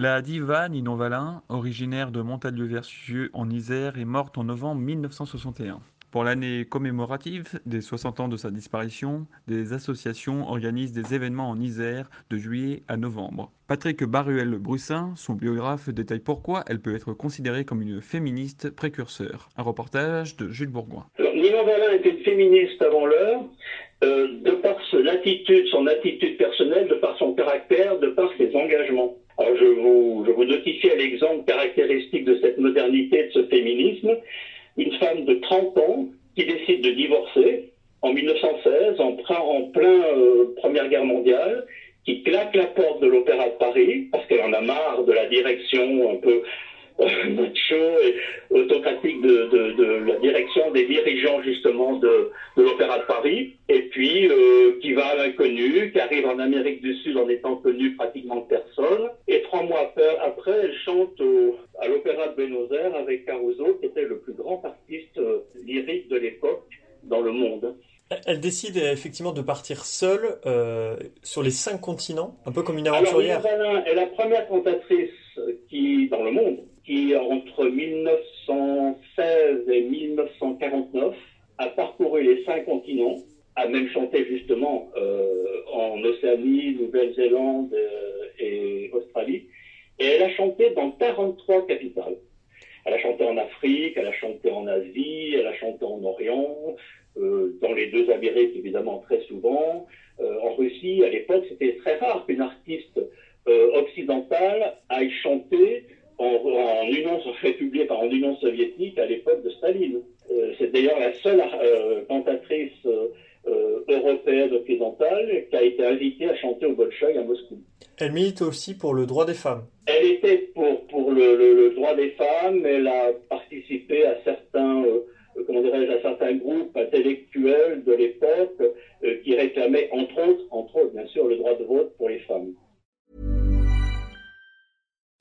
La diva Ninon Valin, originaire de Montalieu-Versieux en Isère, est morte en novembre 1961. Pour l'année commémorative des 60 ans de sa disparition, des associations organisent des événements en Isère de juillet à novembre. Patrick Baruel-Brussin, son biographe, détaille pourquoi elle peut être considérée comme une féministe précurseur. Un reportage de Jules Bourgoin. Ninon Valin était féministe avant l'heure, euh, de par son attitude personnelle, de par son caractère, de par ses engagements. Alors je vous, je vous notifie à l'exemple caractéristique de cette modernité, de ce féminisme, une femme de 30 ans qui décide de divorcer en 1916, en, plein- en plein euh, Première Guerre mondiale, qui claque la porte de l'Opéra de Paris parce qu'elle en a marre de la direction un peu et autocratique de, de- de la direction des dirigeants justement de, de l'Opéra de Paris, et puis euh, qui va à l'inconnu, qui arrive en Amérique du Sud en étant connu pratiquement de personne, et trois mois après, elle chante au- à l'Opéra de Buenos Aires avec Caruso, qui était le plus grand artiste euh, lyrique de l'époque dans le monde. Elle décide effectivement de partir seule euh, sur les cinq continents, un peu comme une Alors, aventurière. Nina Valin est la première cantatrice qui, dans le monde, qui, entre 1916 et 1949, a parcouru les cinq continents, a même chanté justement euh, en Océanie, Nouvelle-Zélande euh, et Australie, et elle a chanté dans 43 capitales. Elle a chanté en Afrique, elle a chanté en Asie, elle a chanté en Orient, euh, dans les deux Amériques évidemment très souvent. En Russie, à l'époque, c'était très rare qu'une artiste occidentale aille chanter en, en Union république, en Union soviétique à l'époque de Staline. Euh, c'est d'ailleurs la seule euh, cantatrice euh, euh, européenne occidentale qui a été invitée à chanter au Bolchoï à Moscou. Elle milite aussi pour le droit des femmes. Elle était pour, pour le, le- le droit des femmes, elle a participé à certains, euh, comment dirais-je, à certains groupes intellectuels de l'époque euh, qui réclamaient, entre autres, entre autres, bien sûr, le droit de vote pour les femmes.